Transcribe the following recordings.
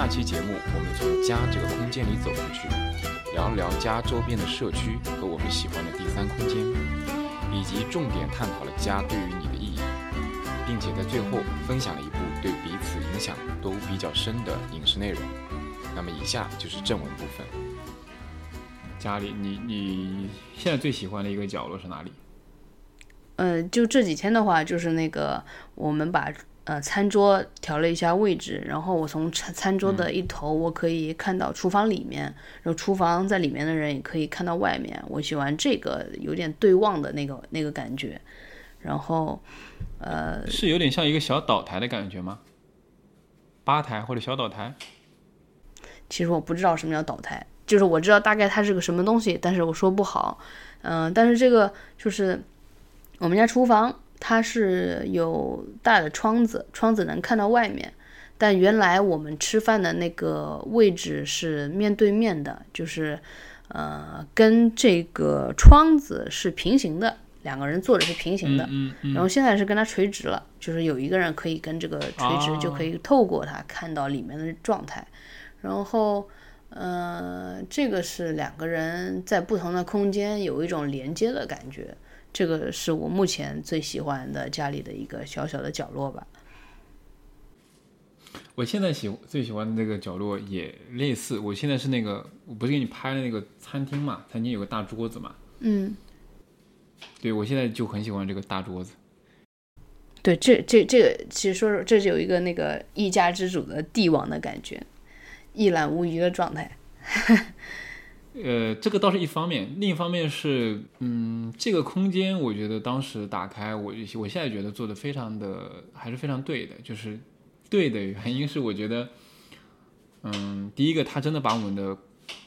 下期节目，我们从家这个空间里走出去，聊一聊家周边的社区和我们喜欢的第三空间，以及重点探讨了家对于你的意义，并且在最后分享了一部对彼此影响都比较深的影视内容。那么以下就是正文部分。家里，你你现在最喜欢的一个角落是哪里？呃，就这几天的话，就是那个我们把呃餐桌调了一下位置，然后我从餐餐桌的一头，我可以看到厨房里面，然后厨房在里面的人也可以看到外面。我喜欢这个有点对望的那个那个感觉。然后，呃，是有点像一个小岛台的感觉吗？吧台或者小岛台？其实我不知道什么叫岛台，就是我知道大概它是个什么东西，但是我说不好。嗯、但是这个就是我们家厨房，它是有大的窗子，窗子能看到外面。但原来我们吃饭的那个位置是面对面的，就是呃跟这个窗子是平行的，两个人坐着是平行的。嗯嗯然后现在是跟它垂直了，就是有一个人可以跟这个垂直，哦就可以透过它看到里面的状态。然后，呃，这个是两个人在不同的空间有一种连接的感觉。这个是我目前最喜欢的家里的一个小小的角落吧。我现在喜最喜欢的那个角落也类似。我现在是那个，我不是给你拍的那个餐厅嘛？餐厅有个大桌子嘛？嗯，对，我现在就很喜欢这个大桌子。对，这这这个其实说说，这是有一个那个一家之主的帝王的感觉，一览无余的状态。呃，这个倒是一方面，另一方面是，嗯，这个空间我觉得当时打开，我我现在觉得做的非常的还是非常对的，就是对的原因是我觉得，嗯，第一个它真的把我们的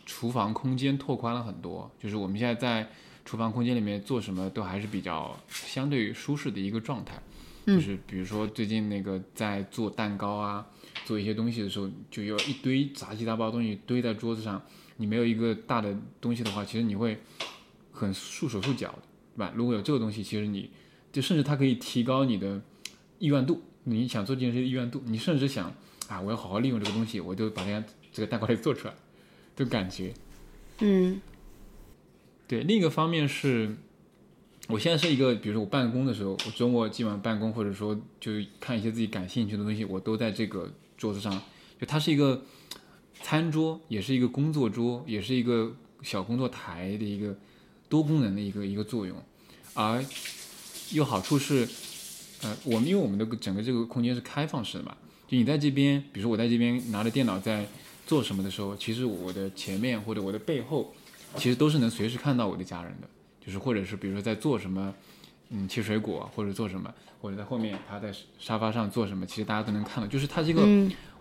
厨房空间拓宽了很多，就是我们现在在厨房空间里面做什么都还是比较相对于舒适的一个状态，就是比如说最近那个在做蛋糕啊，做一些东西的时候，就有一堆杂七杂八的东西堆在桌子上。你没有一个大的东西的话，其实你会很束手束脚，对吧？如果有这个东西，其实你就甚至它可以提高你的意愿度，你想做这件事的意愿度，你甚至想啊，我要好好利用这个东西，我就把这样这个蛋糕给做出来，这个感觉。嗯对，另一个方面是，我现在是一个，比如说我办公的时候，我周末基本上办公，或者说就看一些自己感兴趣的东西，我都在这个桌子上，就它是一个。餐桌也是一个工作桌，也是一个小工作台的一个多功能的一个一个作用，而有好处是，呃，我们因为我们的整个这个空间是开放式的嘛，就你在这边，比如说我在这边拿着电脑在做什么的时候，其实我的前面或者我的背后，其实都是能随时看到我的家人的，就是或者是比如说在做什么，嗯，切水果或者做什么，或者在后面他在沙发上做什么，其实大家都能看到，就是它这个。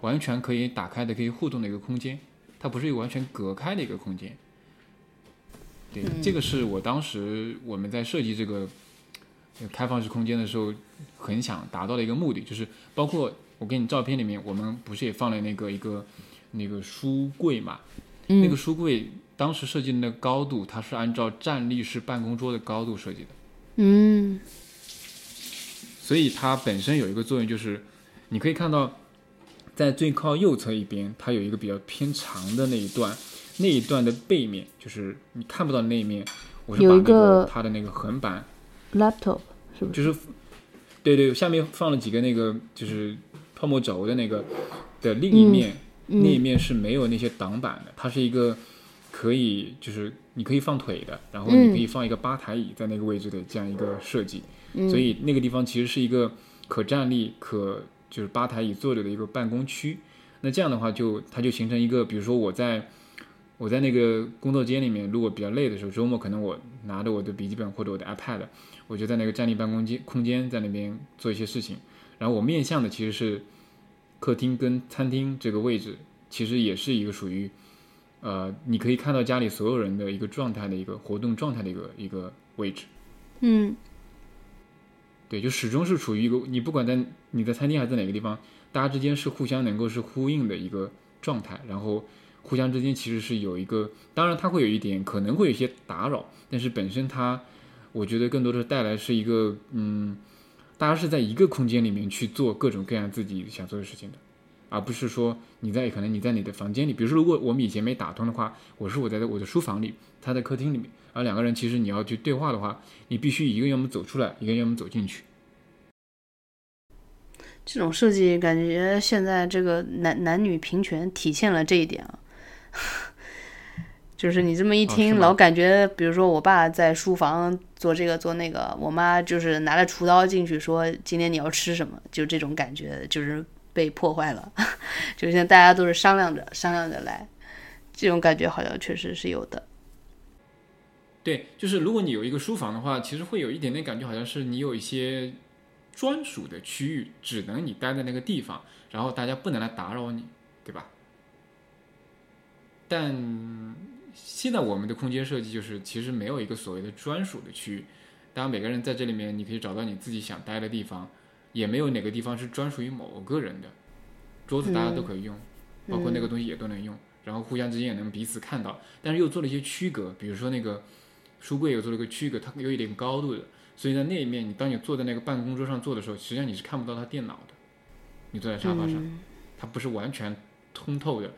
嗯完全可以打开的、可以互动的一个空间，它不是一个完全隔开的一个空间。对，这个是我当时我们在设计这个开放式空间的时候，很想达到的一个目的，就是包括我给你照片里面，我们不是也放了那个一个那个书柜嘛？那个书柜当时设计的那个高度，它是按照站立式办公桌的高度设计的。嗯所以它本身有一个作用，就是你可以看到，在最靠右侧一边，它有一个比较偏长的那一段，那一段的背面就是你看不到那一面，我是把那个个它的那个横板，，laptop 是不是？就是对对，下面放了几个那个就是泡沫轴的那个的另一面，那一面是没有那些挡板的，它是一个可以就是你可以放腿的，然后你可以放一个吧台椅在那个位置的这样一个设计，所以那个地方其实是一个可站立、可就是吧台椅坐着的一个办公区。那这样的话就它就形成一个，比如说我在我在那个工作间里面，如果比较累的时候，周末可能我拿着我的笔记本或者我的 iPad，我就在那个站立办公间空间在那边做一些事情。然后我面向的其实是客厅跟餐厅这个位置，其实也是一个属于呃，你可以看到家里所有人的一个状态的一个活动状态的一个一个位置。嗯对，就始终是处于一个你不管在你在餐厅还是在哪个地方，大家之间是互相能够是呼应的一个状态，然后互相之间其实是有一个，当然它会有一点可能会有一些打扰，但是本身它，我觉得更多的带来是一个，嗯，大家是在一个空间里面去做各种各样自己想做的事情的，而不是说你在可能你在你的房间里，比如说如果我们以前没打通的话，我是我在我的书房里，他在客厅里面，而两个人其实你要去对话的话，你必须一个要么走出来，一个要么走进去。这种设计感觉现在这个男男女平权体现了这一点啊，就是你这么一听，老感觉，比如说我爸在书房做这个做那个，我妈就是拿着厨刀进去说今天你要吃什么，就这种感觉就是被破坏了，就现在大家都是商量着商量着来，这种感觉好像确实是有的。对，就是如果你有一个书房的话，其实会有一点点感觉，好像是你有一些。专属的区域，只能你待在那个地方，然后大家不能来打扰你，对吧？但现在我们的空间设计就是，其实没有一个所谓的专属的区域。当然，每个人在这里面，你可以找到你自己想待的地方，也没有哪个地方是专属于某个人的。桌子大家都可以用，包括那个东西也都能用，然后互相之间也能彼此看到。但是又做了一些区隔，比如说那个书柜又做了一个区隔，它有一点高度的。所以在那一面，你当你坐在那个办公桌上坐的时候，实际上你是看不到他电脑的。你坐在沙发上，它不是完全通透的，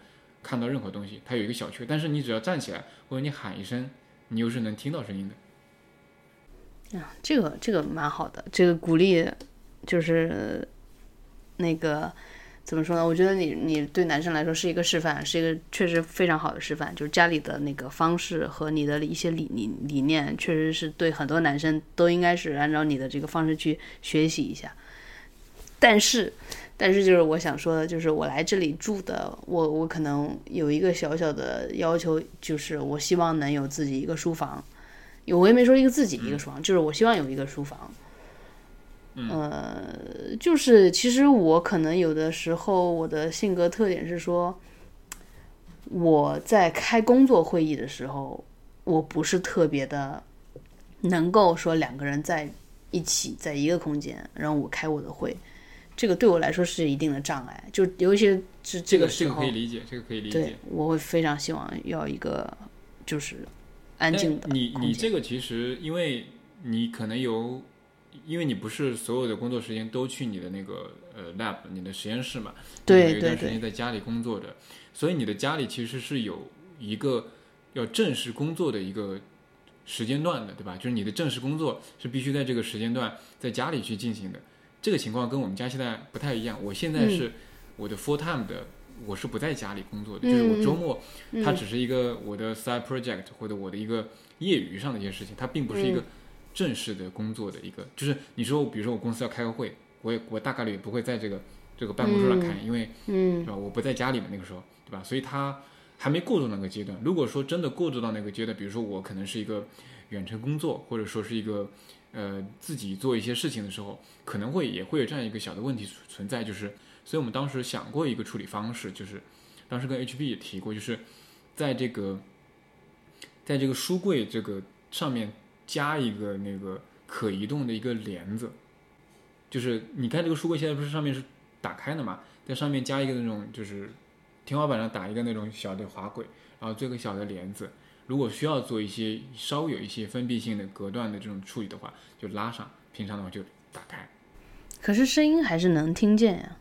看到任何东西。它有一个小区，但是你只要站起来或者你喊一声，你又是能听到声音的。啊，这个这个蛮好的，这个鼓励就是那个。怎么说呢？我觉得你你对男生来说是一个示范，是一个确实非常好的示范。就是家里的那个方式和你的一些理理理念，确实是对很多男生都应该是按照你的这个方式去学习一下。但是，但是就是我想说的，就是我来这里住的，我我可能有一个小小的要求，就是我希望能有自己一个书房。我也没说一个自己一个书房，就是我希望有一个书房。呃，就是其实我可能有的时候我的性格特点是说，我在开工作会议的时候，我不是特别的能够说两个人在一起在一个空间，然后我开我的会，这个对我来说是一定的障碍。就尤其是这个时候，这个可以理解，这个可以理解。对，我会非常希望要一个就是安静的。你你这个其实，因为你可能有。因为你不是所有的工作时间都去你的那个呃 lab，你的实验室嘛，对有一段时间在家里工作的，所以你的家里其实是有一个要正式工作的一个时间段的，对吧？就是你的正式工作是必须在这个时间段在家里去进行的。这个情况跟我们家现在不太一样。我现在是我的 full time 的，我是不在家里工作的，就是我周末它只是一个我的 side project 或者我的一个业余上的一些事情，它并不是一个。正式的工作的一个，就是你说，比如说我公司要开个会，我也我大概率也不会在这个这个办公桌上开，因为，嗯，对吧？我不在家里面那个时候，对吧？所以他还没过渡那个阶段。如果说真的过渡到那个阶段，比如说我可能是一个远程工作，或者说是一个呃自己做一些事情的时候，可能会也会有这样一个小的问题存在，就是，所以我们当时想过一个处理方式，就是当时跟 HB 也提过，就是在这个在这个书柜这个上面。加一个那个可移动的一个帘子，就是你看这个书柜现在不是上面是打开的嘛，在上面加一个那种就是天花板上打一个那种小的滑轨，然后做个小的帘子，如果需要做一些稍微有一些封闭性的隔断的这种处理的话，就拉上，平常的话就打开。可是声音还是能听见呀。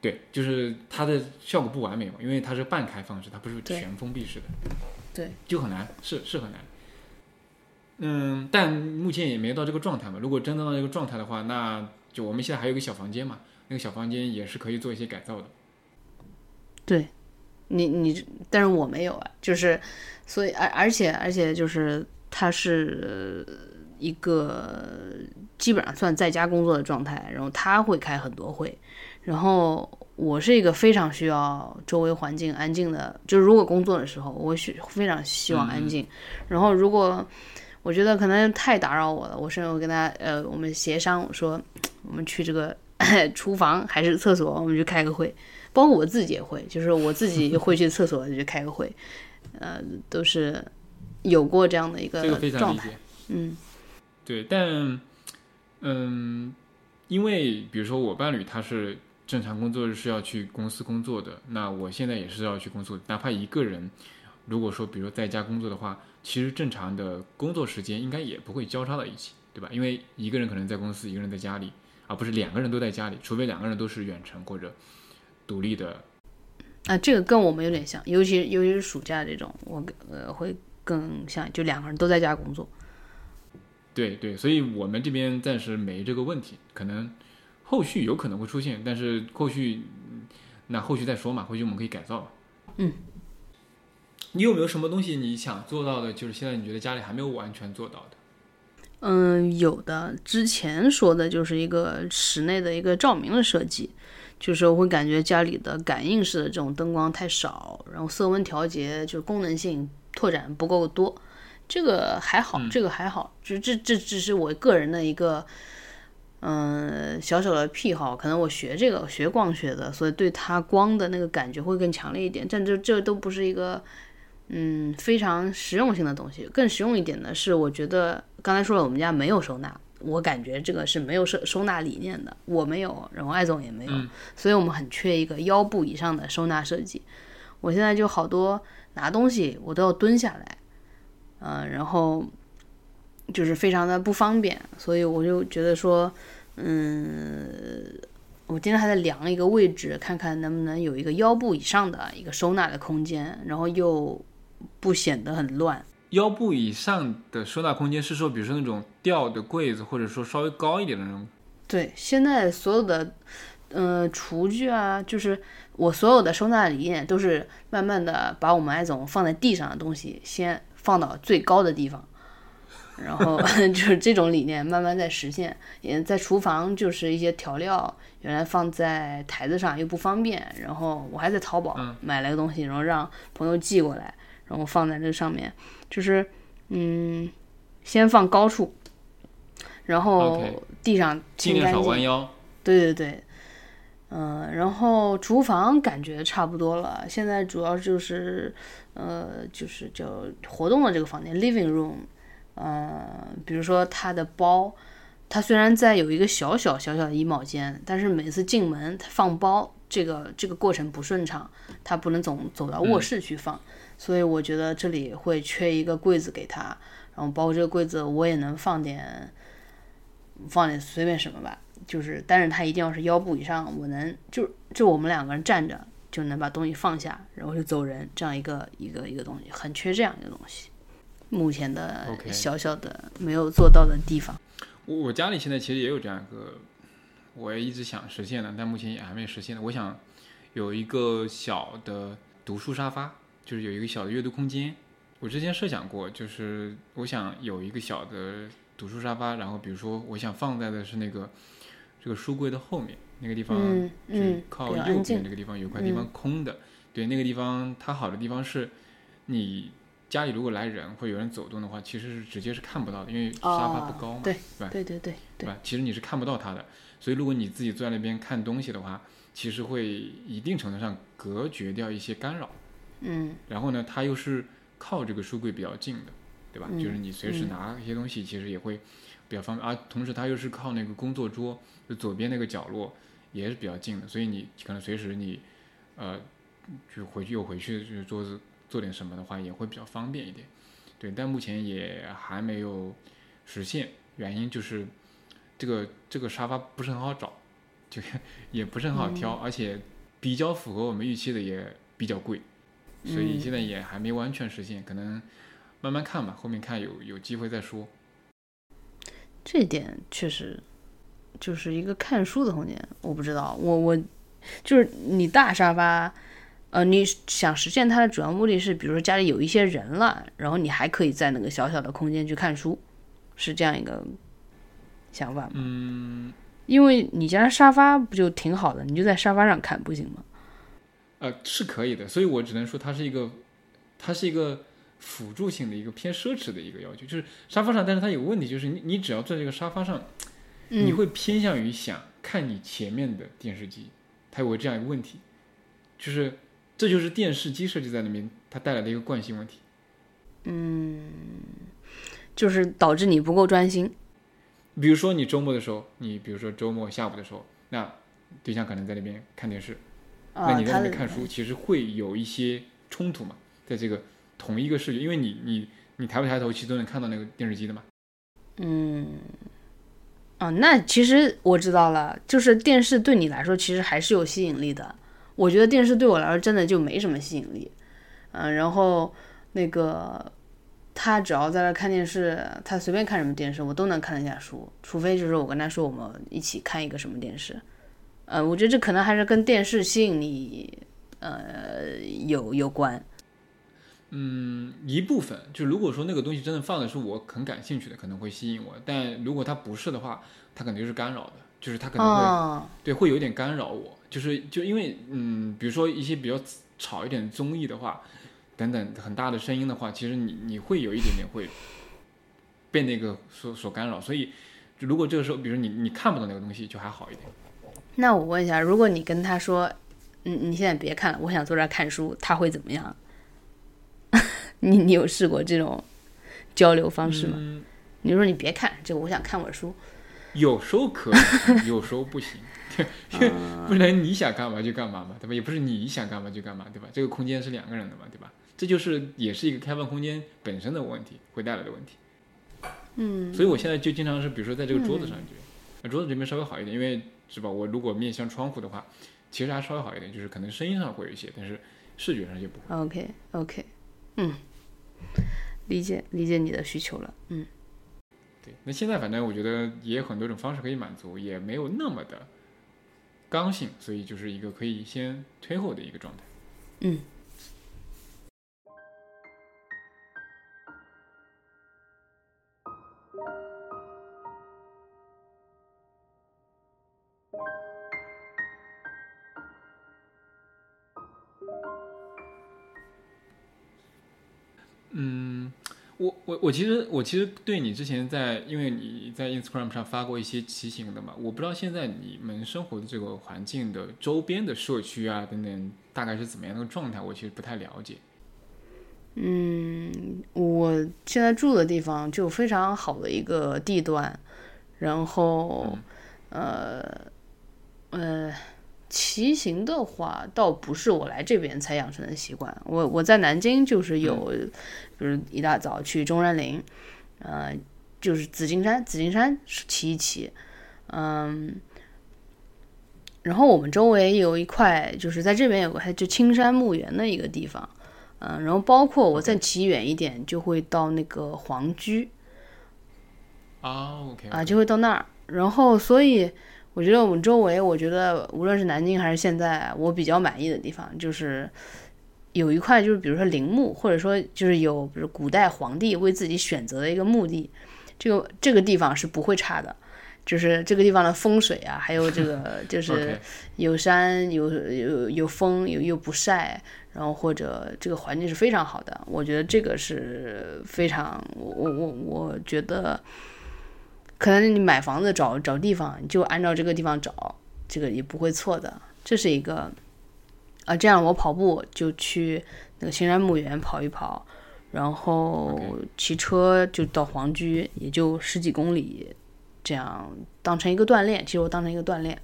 对，就是它的效果不完美嘛，因为它是半开放式，它不是全封闭式的。对，就很难，是是很难。嗯，但目前也没到这个状态嘛。如果真的到这个状态的话，那就我们现在还有一个小房间嘛，那个小房间也是可以做一些改造的。对，你你，但是我没有啊，就是，所以而而且而且就是它是一个基本上算在家工作的状态，然后他会开很多会，然后我是一个非常需要周围环境安静的，就是如果工作的时候，我需非常希望安静，然后如果。我觉得可能太打扰我了，我甚至我跟他呃，我们协商，我说我们去这个厨房还是厕所，我们去开个会。包括我自己也会，就是我自己会去厕所去开个会，呃，都是有过这样的一个状态。嗯，对，但嗯，因为比如说我伴侣他是正常工作日是要去公司工作的，那我现在也是要去工作，哪怕一个人，如果说比如在家工作的话，其实正常的工作时间应该也不会交叉到一起，对吧？因为一个人可能在公司，一个人在家里，而不是两个人都在家里，除非两个人都是远程或者独立的。啊，这个跟我们有点像，尤其尤其是暑假这种，我呃会更像，就两个人都在家工作。对对，所以我们这边暂时没这个问题，可能后续有可能会出现，但是后续那后续再说嘛，后续我们可以改造嘛。嗯，你有没有什么东西你想做到的，就是现在你觉得家里还没有完全做到的？嗯，有的。之前说的就是一个室内的一个照明的设计，就是我会感觉家里的感应式的这种灯光太少，然后色温调节就功能性拓展不够多。这个还好，这个还好，就这这只是我个人的一个，嗯，小小的癖好。可能我学这个学光学的，所以对它光的那个感觉会更强烈一点。但这这都不是一个，嗯，非常实用性的东西。更实用一点的是，我觉得刚才说了，我们家没有收纳，我感觉这个是没有收收纳理念的。我没有，然后艾总也没有，所以我们很缺一个腰部以上的收纳设计。我现在就好多拿东西，我都要蹲下来。嗯，然后就是非常的不方便，所以我就觉得说，嗯，我今天还在量一个位置，看看能不能有一个腰部以上的一个收纳的空间，然后又不显得很乱。腰部以上的收纳空间是说，比如说那种吊的柜子，或者说稍微高一点的那种。对，现在所有的，嗯，厨具啊，就是我所有的收纳理念都是慢慢的把我们爱总放在地上的东西先。放到最高的地方，然后就是这种理念慢慢在实现。也在厨房，就是一些调料原来放在台子上又不方便，然后我还在淘宝买了个东西，然后让朋友寄过来，然后放在这上面，就是嗯，先放高处，然后地上清干净。对对对。嗯，然后厨房感觉差不多了，现在主要就是，呃，就是叫活动的这个房间，living room，呃，比如说他的包，他虽然在有一个小小小小的衣帽间，但是每次进门他放包这个这个过程不顺畅，他不能总走到卧室去放，所以我觉得这里会缺一个柜子给他，然后包括这个柜子我也能放点，放点随便什么吧。就是，但是他一定要是腰部以上，我能就就我们两个人站着就能把东西放下，然后就走人，这样一个一个一个东西，很缺这样一个东西。目前的小小的没有做到的地方。我我家里现在其实也有这样一个，我也一直想实现的，但目前也还没实现的。我想有一个小的读书沙发，就是有一个小的阅读空间。我之前设想过，就是我想有一个小的读书沙发，然后比如说我想放在的是那个。这个书柜的后面那个地方，就靠右边那个地方有块地方空的。对，那个地方它好的地方是，你家里如果来人或有人走动的话，其实是直接是看不到的，因为沙发不高嘛，对吧？对对对对吧？其实你是看不到它的。所以如果你自己坐在那边看东西的话，其实会一定程度上隔绝掉一些干扰。嗯。然后呢，它又是靠这个书柜比较近的，对吧？就是你随时拿一些东西，其实也会比较方便。而同时，它又是靠那个工作桌。就左边那个角落也是比较近的，所以你可能随时你，呃，就回去又回去就是桌子做点什么的话也会比较方便一点，对。但目前也还没有实现，原因就是这个这个沙发不是很好找，就也不是很好挑，而且比较符合我们预期的也比较贵，所以现在也还没完全实现，可能慢慢看吧，后面看有有机会再说。这点确实。就是一个看书的空间，我不知道，我我就是你大沙发，呃，你想实现它的主要目的是，比如说家里有一些人了，然后你还可以在那个小小的空间去看书，是这样一个想法吗？嗯，因为你家沙发不就挺好的，你就在沙发上看不行吗？呃，是可以的，所以我只能说它是一个，它是一个辅助性的一个偏奢侈的一个要求，就是沙发上，但是它有个问题，就是你你只要坐这个沙发上。你会偏向于想看你前面的电视机，它有个这样一个问题，就是这就是电视机设计在里面它带来的一个惯性问题。嗯，就是导致你不够专心。比如说你周末的时候，你比如说周末下午的时候，那对象可能在那边看电视，啊，那你在那边看书，其实会有一些冲突嘛，在这个同一个视觉，因为你你你抬不抬头，其实都能看到那个电视机的嘛。嗯，哦，那其实我知道了，就是电视对你来说其实还是有吸引力的。我觉得电视对我来说真的就没什么吸引力。嗯，然后那个他只要在那看电视，他随便看什么电视我都能看得下书，除非就是我跟他说我们一起看一个什么电视。呃，我觉得这可能还是跟电视吸引力呃有有关。嗯，一部分就如果说那个东西真的放的是我很感兴趣的，可能会吸引我，但如果它不是的话，它肯定是干扰的，就是它可能会、哦，对会有点干扰我，就是就因为嗯，比如说一些比较吵一点的综艺的话，等等很大的声音的话，其实你你会有一点点会被那个所所干扰，所以如果这个时候，比如你你看不到那个东西，就还好一点。那我问一下，如果你跟他说，嗯，你现在别看了，我想坐这儿看书，他会怎么样？你你有试过这种交流方式吗？嗯，你说你别看这个，我想看会儿书。有时候可以，有时候不行，对，因为不能你想干嘛就干嘛嘛，对吧？也不是你想干嘛就干嘛，对吧？这个空间是两个人的嘛，对吧？这就是也是一个开放空间本身的问题会带来的问题。嗯，所以我现在就经常是，比如说在这个桌子上觉得，那桌子这边稍微好一点，因为是吧？我如果面向窗户的话，其实还稍微好一点，就是可能声音上会有一些，但是视觉上就不会。OK OK，嗯，理解理解你的需求了。嗯对，那现在反正我觉得也有很多种方式可以满足，也没有那么的刚性，所以就是一个可以先推后的一个状态。嗯。嗯，我我我其实我其实对你之前在，因为你在 Instagram 上发过一些骑行的嘛，我不知道现在你们生活的这个环境的周边的社区啊等等，大概是怎么样的状态，我其实不太了解。嗯，我现在住的地方就非常好的一个地段，然后、呃呃，骑行的话倒不是我来这边才养成的习惯，我我在南京就是有，比如一大早去中山陵，呃，就是紫金山，紫金山骑一骑，嗯。然后我们周围有一块，就是在这边有个还就青山墓园的一个地方，嗯，然后包括我再骑远一点，就会到那个黄居啊，OK，啊，就会到那儿。然后，所以我觉得我们周围，我觉得无论是南京还是现在，我比较满意的地方，就是有一块，就是比如说陵墓，或者说就是有比如古代皇帝为自己选择的一个墓地，这个这个地方是不会差的。就是这个地方的风水啊，还有这个 就是有山有有有风有又不晒，然后或者这个环境是非常好的，我觉得这个是非常我我我我觉得，可能你买房子找找地方你就按照这个地方找，这个也不会错的，这是一个啊，这样我跑步就去那个青山墓园跑一跑，然后骑车就到黄居，也就十几公里，这样当成一个锻炼，其实我当成一个锻炼。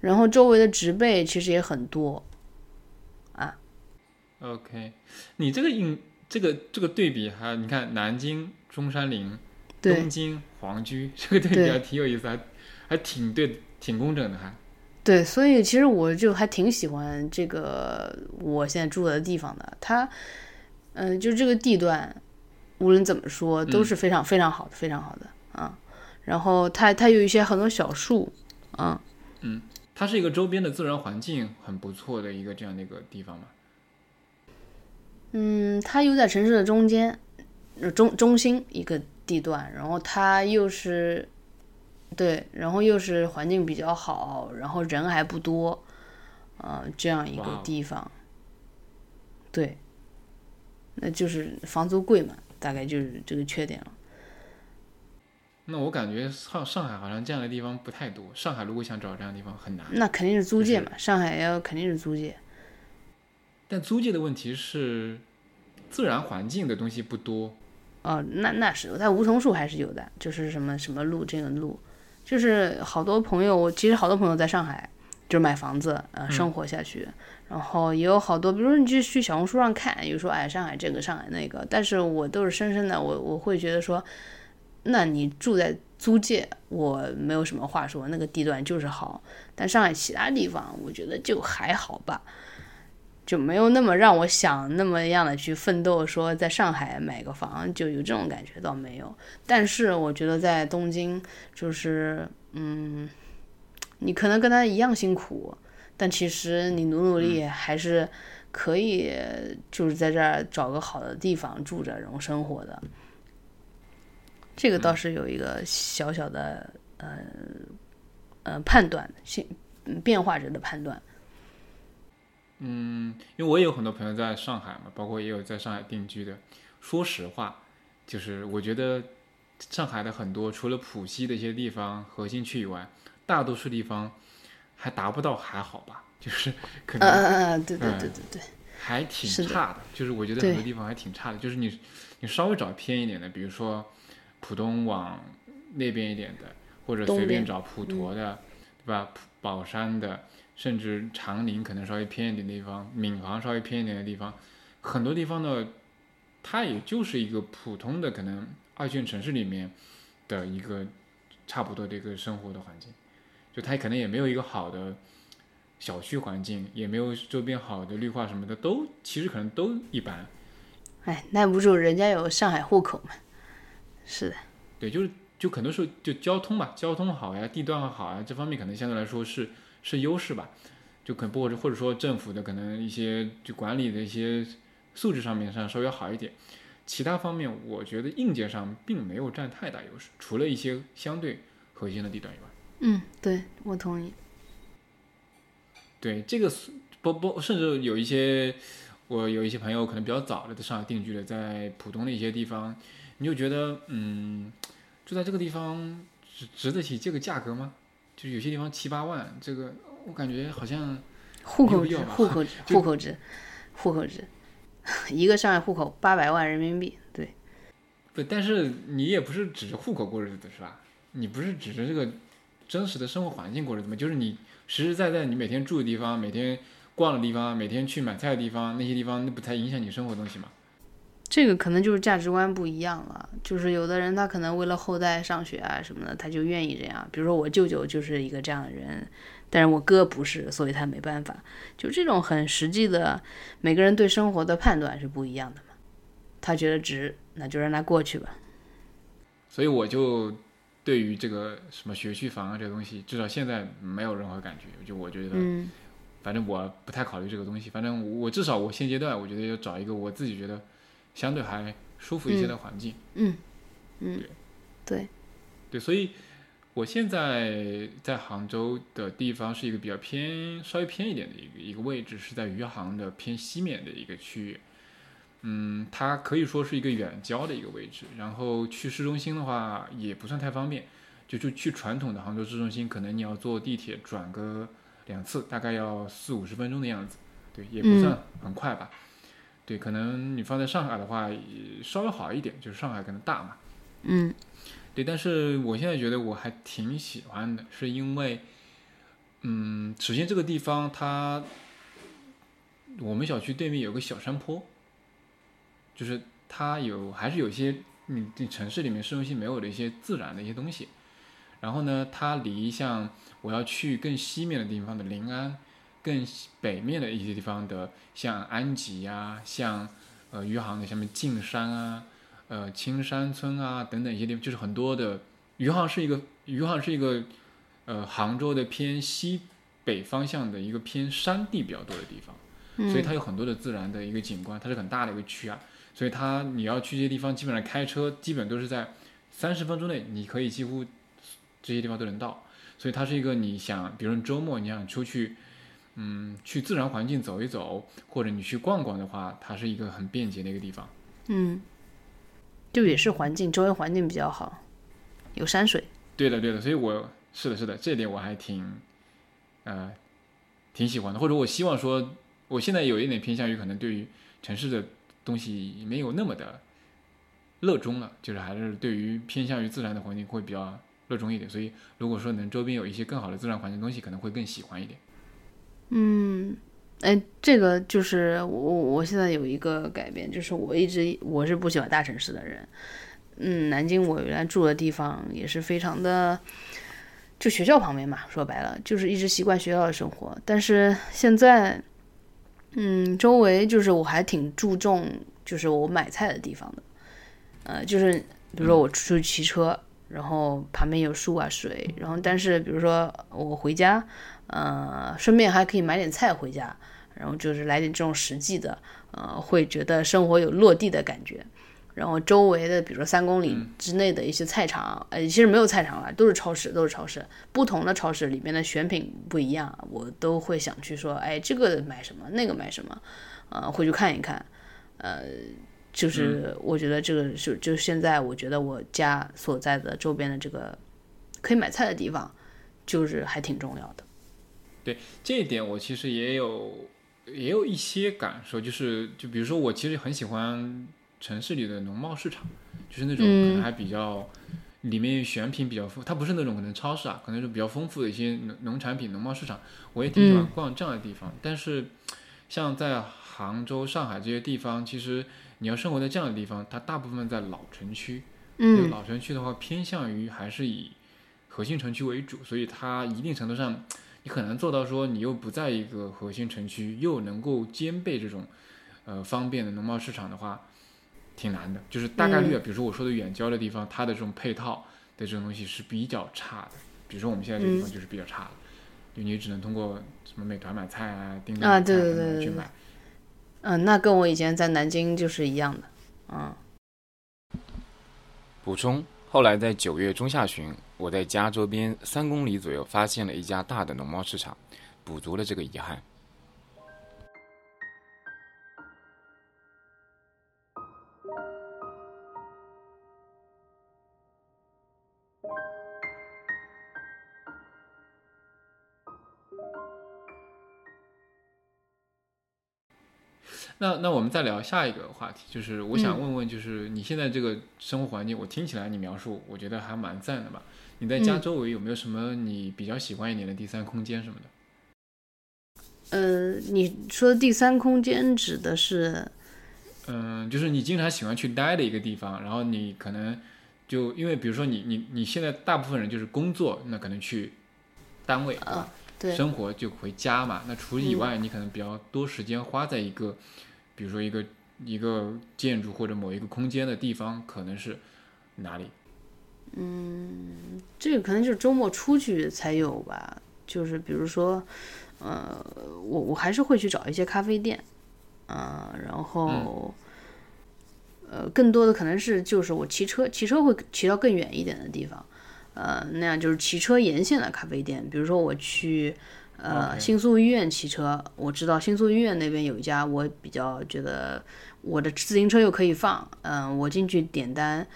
然后周围的植被其实也很多，啊。OK，你这个应这个这个对比还你看南京中山陵、对东京皇居，这个对比还挺有意思，还还挺对，挺工整的还。对，所以其实我就还挺喜欢这个我现在住的地方的。它，嗯、就这个地段，无论怎么说都是非常非常好的，非常好的啊。然后它它有一些很多小树，啊，它是一个周边的自然环境很不错的一个这样的一个地方嘛。嗯，它又在城市的中间，呃中中心一个地段，然后它又是，对，然后又是环境比较好，然后人还不多，呃，这样一个地方，对，那就是房租贵嘛，大概就是这个缺点了。那我感觉上上海好像这样的地方不太多，上海如果想找这样的地方很难。那肯定是租界就是嘛，上海要肯定是租界。但租界的问题是，自然环境的东西不多。哦，那那是在梧桐树还是有的，就是什么什么路这个路，就是好多朋友，我其实好多朋友在上海，就是买房子，呃，生活下去。然后也有好多，比如说你去去小红书上看，有说哎上海这个上海那个，但是我都是深深的，我我会觉得说，那你住在租界，我没有什么话说，那个地段就是好。但上海其他地方，我觉得就还好吧，就没有那么让我想那么样的去奋斗，说在上海买个房就有这种感觉倒没有。但是我觉得在东京，就是嗯，你可能跟他一样辛苦。但其实你努努力还是可以，就是在这儿找个好的地方住着，然后生活的。这个倒是有一个小小的呃呃判断性变化着的判断。嗯，因为我也有很多朋友在上海嘛，包括也有在上海定居的。说实话，就是我觉得上海的很多除了浦西的一些地方核心区以外，大多数地方。还达不到还好吧，就是可能，嗯嗯嗯，对对对对对，还挺差的。就是我觉得很多地方还挺差的。就是你你稍微找偏一点的，比如说浦东往那边一点的，或者随便找普陀的，对吧？宝山的，甚至长宁可能稍微偏一点的地方，闵行稍微偏一点的地方，很多地方呢，它也就是一个普通的可能二线城市里面的一个差不多的一个生活的环境。就它可能也没有一个好的小区环境，也没有周边好的绿化什么的，都其实可能都一般。哎，耐不住人家有上海户口嘛。是的。对，就是就很多时候就交通嘛，交通好呀，地段好呀，这方面可能相对来说是是优势吧。就可能或者或者说政府的可能一些就管理的一些素质上面上稍微好一点，其他方面我觉得硬件上并没有占太大优势，除了一些相对核心的地段以外。嗯，对我同意。对这个不不，甚至有一些我有一些朋友可能比较早的在上海定居的，在浦东的一些地方，你就觉得嗯，住在这个地方值值得起这个价格吗？就有些地方七八万，这个我感觉好像户口制，户口制，户口制，户口制，一个上海户口八百万人民币，对。不，但是你也不是指着户口过日子是吧？你不是指着这个。真实的生活环境过日子吗，就是你实实在在你每天住的地方，每天逛的地方，每天去买菜的地方，那些地方那不才影响你生活东西吗？这个可能就是价值观不一样了。就是有的人他可能为了后代上学啊什么的，他就愿意这样。比如说我舅舅就是一个这样的人，但是我哥不是，所以他没办法。就这种很实际的，每个人对生活的判断是不一样的嘛。他觉得值，那就让他过去吧。所以我就。对于这个什么学区房啊，这个东西，至少现在没有任何感觉。就我觉得，反正我不太考虑这个东西。反正我至少我现阶段，我觉得要找一个我自己觉得相对还舒服一些的环境。嗯嗯，对对，所以我现在在杭州的地方是一个比较偏稍微偏一点的一个一个位置，是在余杭的偏西面的一个区域。嗯，它可以说是一个远郊的一个位置，然后去市中心的话也不算太方便，就就去传统的杭州市中心，可能你要坐地铁转个两次，大概要四五十分钟的样子，对，也不算很快吧。对，可能你放在上海的话稍微好一点，就是上海可能大嘛。嗯，对，但是我现在觉得我还挺喜欢的，是因为，嗯，首先这个地方它，我们小区对面有个小山坡。就是它有还是有一些嗯，这城市里面市中心没有的一些自然的一些东西，然后呢，它离像我要去更西面的地方的临安，更北面的一些地方的像安吉呀，像呃余杭的下面径山啊，呃青山村啊等等一些地方，就是很多的余杭是一个余杭是一个呃杭州的偏西北方向的一个偏山地比较多的地方，所以它有很多的自然的一个景观，它是很大的一个区啊。所以它你要去这些地方，基本上开车基本都是在三十分钟内，你可以几乎这些地方都能到。所以它是一个你想，比如说周末你想出去，嗯，去自然环境走一走，或者你去逛逛的话，它是一个很便捷的一个地方。嗯，就也是环境，周围环境比较好，有山水。对的，对的。所以我是的，是的，这点我还挺呃挺喜欢的。或者我希望说，我现在有一点偏向于可能对于城市的。东西没有那么的热衷了，就是还是对于偏向于自然的环境会比较热衷一点。所以如果说能周边有一些更好的自然环境东西，可能会更喜欢一点。嗯，哎，这个就是我我现在有一个改变，就是我一直我是不喜欢大城市的人。嗯，南京我原来住的地方也是非常的，就学校旁边嘛，说白了就是一直习惯学校的生活。但是现在，嗯，周围就是我还挺注重，就是我买菜的地方的。呃，就是比如说我出去骑车，然后旁边有树啊水，然后但是比如说我回家，呃，顺便还可以买点菜回家，然后就是来点这种实际的，呃，会觉得生活有落地的感觉。然后周围的，比如说三公里之内的一些菜场，呃，其实没有菜场了，都是超市，都是超市。不同的超市里面的选品不一样，我都会想去说，哎，这个买什么，那个买什么，呃，会去看一看。呃，就是我觉得这个是，就现在我觉得我家所在的周边的这个可以买菜的地方，就是还挺重要的。对这一点，我其实也有也有一些感受，就是就比如说，我其实很喜欢。城市里的农贸市场，就是那种可能还比较，里面选品比较丰，它不是那种可能超市啊，可能是比较丰富的一些农农产品、农贸市场，我也挺喜欢逛这样的地方。但是，像在杭州、上海这些地方，其实你要生活在这样的地方，它大部分在老城区。嗯。老城区的话，偏向于还是以核心城区为主，所以它一定程度上，你很难做到说你又不在一个核心城区，又能够兼备这种呃方便的农贸市场的话。挺难的，就是大概率，比如说我说的远郊的地方，它的这种配套的这种东西是比较差的。比如说我们现在这个地方就是比较差的，就你只能通过什么美团买菜啊、叮咚啊，对对对对，嗯，那跟我以前在南京就是一样的，嗯。补充：后来在九月中下旬，我在家周边三公里左右发现了一家大的农贸市场，补足了这个遗憾。那那我们再聊下一个话题，就是我想问问，就是你现在这个生活环境，我听起来你描述，我觉得还蛮赞的吧？你在家周围有没有什么你比较喜欢一点的第三空间什么的？呃，你说的第三空间指的是，嗯，就是你经常喜欢去待的一个地方，然后你可能就因为比如说你你你现在大部分人就是工作，那可能去单位啊，对，生活就回家嘛。那除此以外，你可能比较多时间花在一个。比如说一个一个建筑或者某一个空间的地方，可能是哪里？嗯，这个可能就是周末出去才有吧。就是比如说，呃，我我还是会去找一些咖啡店，嗯，然后，呃，更多的可能是就是我骑车，骑车会骑到更远一点的地方，呃，那样就是骑车沿线的咖啡店。比如说我去。呃，新宿医院骑车，我知道新宿医院那边有一家，我比较觉得我的自行车又可以放，嗯，我进去点单，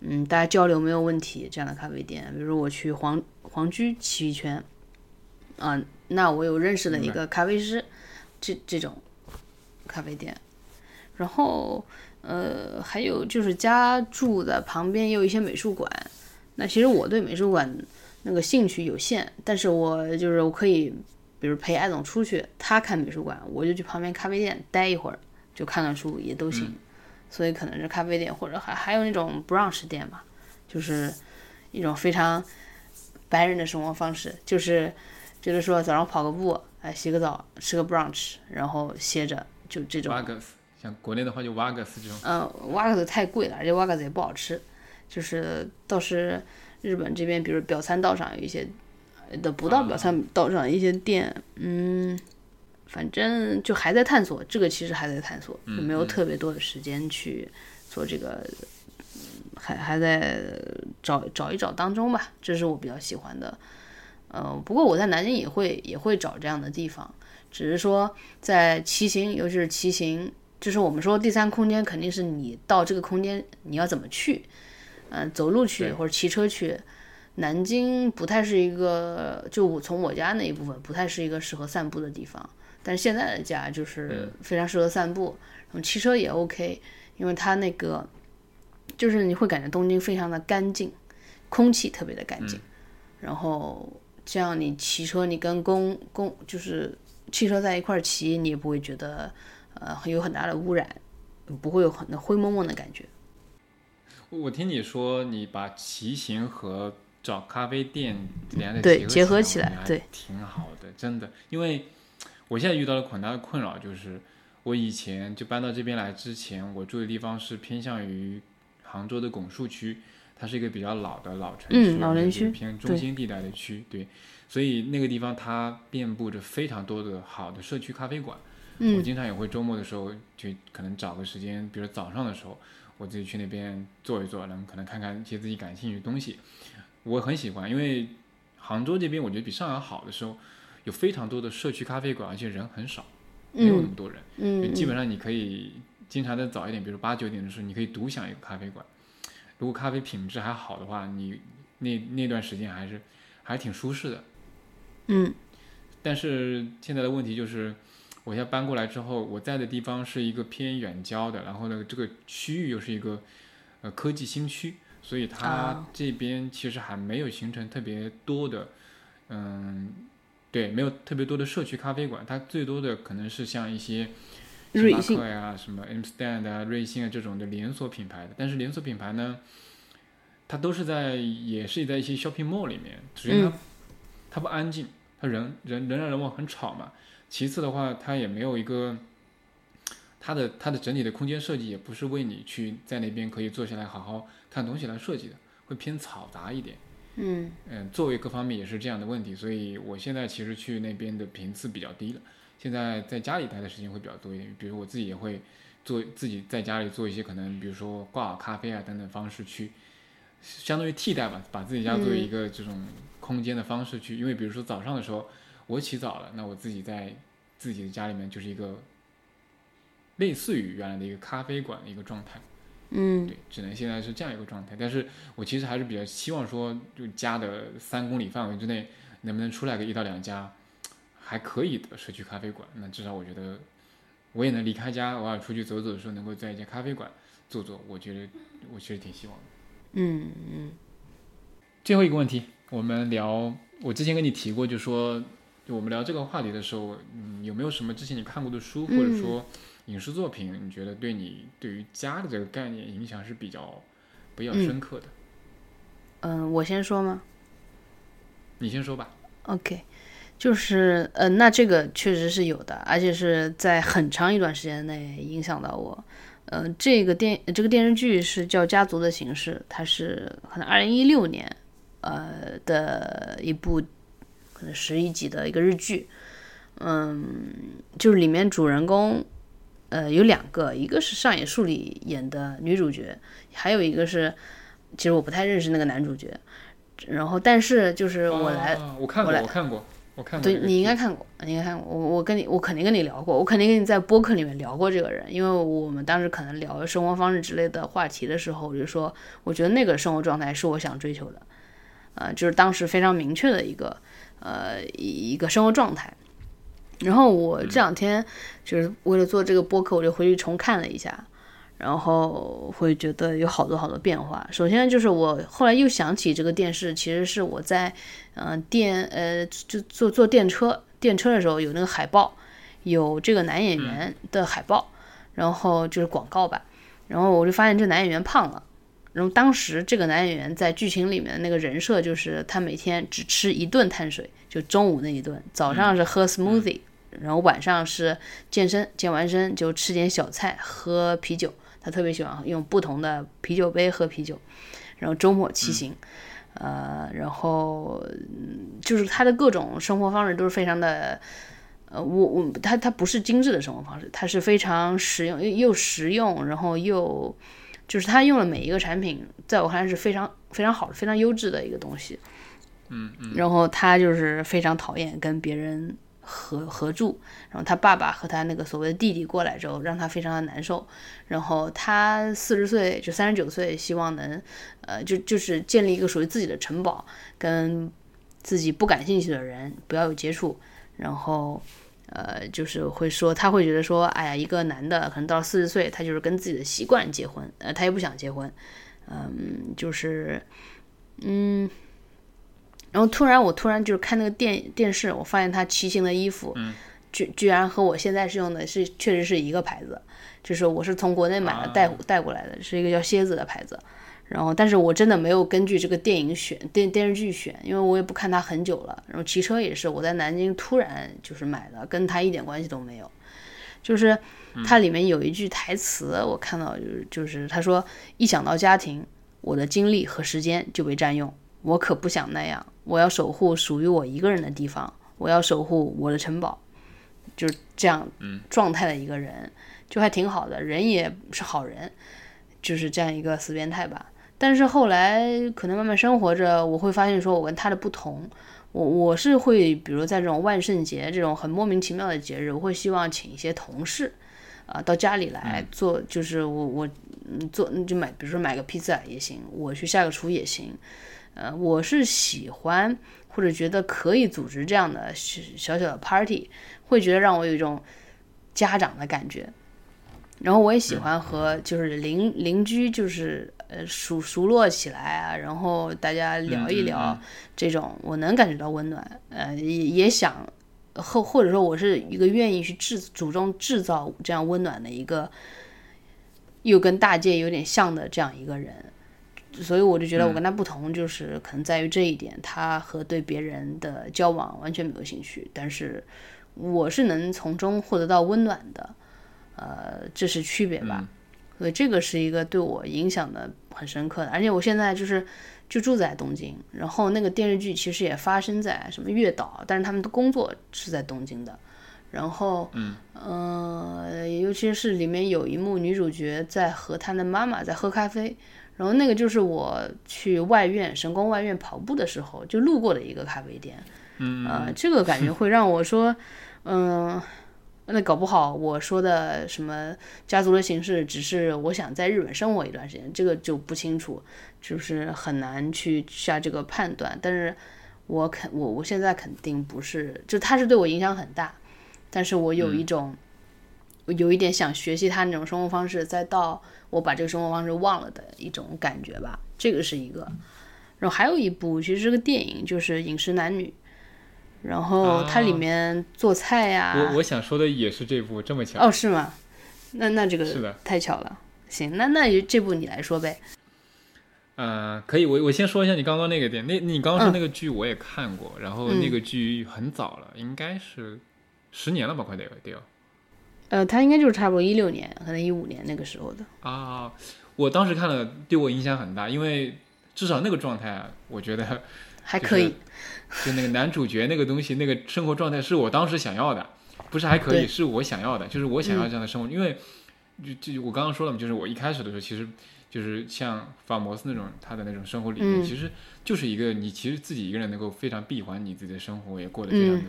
嗯，大家交流没有问题，这样的咖啡店。比如我去黄黄居骑一圈，啊，那我有认识的一个咖啡师，这这种咖啡店。然后，呃，还有就是家住的旁边也有一些美术馆，那其实我对美术馆那个兴趣有限，但是我就是我可以。比如陪艾总出去，他看美术馆，我就去旁边咖啡店待一会儿，就看看书也都行。所以可能是咖啡店，或者还还有那种 brunch 店吧，就是一种非常白人的生活方式，就是就是说早上跑个步，哎，洗个澡，吃个 brunch，然后歇着，就这种。像国内的话就瓦格斯这种。嗯，瓦格斯太贵了，而且瓦格斯也不好吃。就是倒是日本这边，比如表参道上有一些。的不到表参道上一些店，嗯，反正就还在探索，这个其实还在探索，就没有特别多的时间去做这个，还还在找找一找当中吧。这是我比较喜欢的，呃，不过我在南京也会也会找这样的地方，只是说在骑行，尤其是骑行，就是我们说第三空间肯定是你到这个空间你要怎么去，嗯，走路去或者骑车去。南京不太是一个，就我从我家那一部分不太是一个适合散步的地方，但是现在的家就是非常适合散步，然后骑车也 OK，因为它那个就是你会感觉东京非常的干净、空气特别的干净，然后这样你骑车，你跟公公就是汽车在一块儿骑，你也不会觉得呃有很大的污染，不会有很灰蒙蒙的感觉。我听你说，你把骑行和找咖啡店两者对结合起起来对，挺好的，真的。因为我现在遇到了很大的困扰，就是我以前就搬到这边来之前，我住的地方是偏向于杭州的拱墅区，它是一个比较老的老城区，老城区偏中心地带的区，对。所以那个地方它遍布着非常多的好的社区咖啡馆，我经常也会周末的时候就可能找个时间，比如早上的时候。我自己去那边坐一坐，然后可能看看一些自己感兴趣的东西，我很喜欢。因为杭州这边我觉得比上海好的时候，有非常多的社区咖啡馆，而且人很少，没有那么多人。嗯，基本上你可以经常的早一点，比如八九点的时候，你可以独享一个咖啡馆。如果咖啡品质还好的话，你那那段时间还是还挺舒适的。嗯，但是现在的问题就是。我现在搬过来之后，我在的地方是一个偏远郊的，然后呢，这个区域又是一个呃科技新区，所以它这边其实还没有形成特别多的，嗯，对，没有特别多的社区咖啡馆，它最多的可能是像一些星巴克呀、什么 M Stand 啊、瑞幸啊这种的连锁品牌的，但是连锁品牌呢，它都是在也是在一些 shopping mall 里面，首先它它不安静，它人人人来人往很吵嘛。其次的话，它也没有一个，它的它的整体的空间设计也不是为你去在那边可以坐下来好好看东西来设计的，会偏嘈杂一点。嗯嗯，座位各方面也是这样的问题，所以我现在其实去那边的频次比较低了。现在在家里待的时间会比较多一点，比如我自己也会做自己在家里做一些可能，比如说挂好咖啡啊等等方式去，相当于替代吧，把自己家作为一个这种空间的方式去，因为比如说早上的时候。我起早了，那我自己在自己的家里面就是一个类似于原来的一个咖啡馆的一个状态，嗯，对，只能现在是这样一个状态。但是我其实还是比较希望说，就家的三公里范围之内，能不能出来个一到两家还可以的社区咖啡馆？那至少我觉得我也能离开家，偶尔出去走走的时候，能够在一家咖啡馆坐坐。我觉得我其实挺希望的。嗯嗯。最后一个问题，我们聊，我之前跟你提过，就说。就我们聊这个话题的时候，嗯，有没有什么之前你看过的书，或者说影视作品，你觉得对你对于家的这个概念影响是比较比较深刻的？嗯，我先说吗？你先说吧。OK，就是呃，那这个确实是有的，而且是在很长一段时间内影响到我。呃，这个电这个电视剧是叫《家族的形式》，它是可能二零一六年呃的一部。可能十一集的一个日剧，嗯，就是里面主人公，呃，有两个，一个是上野树里演的女主角，还有一个是，其实我不太认识那个男主角。然后，但是就是我来，我看过，我看过，我看过。对你应该看过，你应该看过。我我跟你，我肯定跟你聊过，我肯定跟你在播客里面聊过这个人，因为我们当时可能聊生活方式之类的话题的时候，我就说，我觉得那个生活状态是我想追求的，呃，就是当时非常明确的一个。呃，一一个生活状态。然后我这两天就是为了做这个播客，我就回去重看了一下，然后会觉得有好多好多变化。首先就是我后来又想起这个电视，其实是我在嗯电呃就坐坐电车电车的时候有那个海报，有这个男演员的海报，然后就是广告吧，然后我就发现这男演员胖了。然后当时这个男演员在剧情里面的那个人设就是他每天只吃一顿碳水，就中午那一顿，早上是喝 smoothie，然后晚上是健身，健完身就吃点小菜，喝啤酒。他特别喜欢用不同的啤酒杯喝啤酒，然后周末骑行，呃，然后就是他的各种生活方式都是非常的，呃，我我他他不是精致的生活方式，他是非常实用又又实用，然后又。就是他用了每一个产品，在我看来是非常非常好的、非常优质的一个东西。嗯嗯。然后他就是非常讨厌跟别人合合住。然后他爸爸和他那个所谓的弟弟过来之后，让他非常的难受。然后他四十岁就三十九岁，希望能呃就就是建立一个属于自己的城堡，跟自己不感兴趣的人不要有接触。然后。呃，就是会说，他会觉得说，哎呀，一个男的可能到四十岁，他就是跟自己的习惯结婚，呃，他也不想结婚，嗯，就是嗯，然后突然我突然就是看那个电电视，我发现他骑行的衣服，嗯，居居然和我现在是用的是确实是一个牌子，就是我是从国内买的带带过来的，是一个叫蝎子的牌子。然后，但是我真的没有根据这个电影选电电视剧选，因为我也不看它很久了。然后骑车也是我在南京突然就是买的，跟它一点关系都没有。就是它里面有一句台词，我看到就是就是他说一想到家庭，我的精力和时间就被占用。我可不想那样，我要守护属于我一个人的地方，我要守护我的城堡，就是这样状态的一个人，就还挺好的，人也是好人，就是这样一个死变态吧。但是后来可能慢慢生活着，我会发现说我跟他的不同，我我是会比如在这种万圣节这种很莫名其妙的节日，我会希望请一些同事，啊到家里来做，就是我我嗯做就买，比如说买个披萨也行，我去下个厨也行，呃我是喜欢或者觉得可以组织这样的小小的 party，会觉得让我有一种家长的感觉。然后我也喜欢和就是邻邻居就是呃熟熟络起来啊，然后大家聊一聊这种，我能感觉到温暖。呃，也也想或或者说我是一个愿意去制主动制造这样温暖的一个，又跟大界有点像的这样一个人。所以我就觉得我跟他不同，就是可能在于这一点，他和对别人的交往完全没有兴趣，但是我是能从中获得到温暖的。呃，这是区别吧？所以这个是一个对我影响的很深刻的。而且我现在就是就住在东京，然后那个电视剧其实也发生在什么月岛，但是他们的工作是在东京的。然后，嗯，呃，尤其是里面有一幕女主角在和她的妈妈在喝咖啡，然后那个就是我去外院神宫外院跑步的时候就路过的一个咖啡店。嗯，呃，这个感觉会让我说，嗯。那搞不好我说的什么家族的形式，只是我想在日本生活一段时间，这个就不清楚，就是很难去下这个判断。但是我肯我我现在肯定不是，就他是对我影响很大，但是我有一种，有一点想学习他那种生活方式，再到我把这个生活方式忘了的一种感觉吧。这个是一个，然后还有一部其实是个电影，就是《饮食男女》。然后它里面做菜呀，我我想说的也是这部，这么巧哦，是吗？那那这个是的，太巧了。行，那那这部你来说呗。嗯，可以，我我先说一下你刚刚那个点，那你刚刚说那个剧我也看过，然后那个剧很早了，应该是十年了吧，快得有得有。呃，他应该就是差不多一六年，可能一五年那个时候的啊。我当时看了，对我影响很大，因为至少那个状态，我觉得 还可以。就那个男主角那个东西，那个生活状态是我当时想要的，不是还可以，是我想要的，就是我想要这样的生活。因为就就我刚刚说了嘛，就是我一开始的时候，其实就是像法摩斯那种他的那种生活理念，其实就是一个你其实自己一个人能够非常闭环你自己的生活，也过得非常的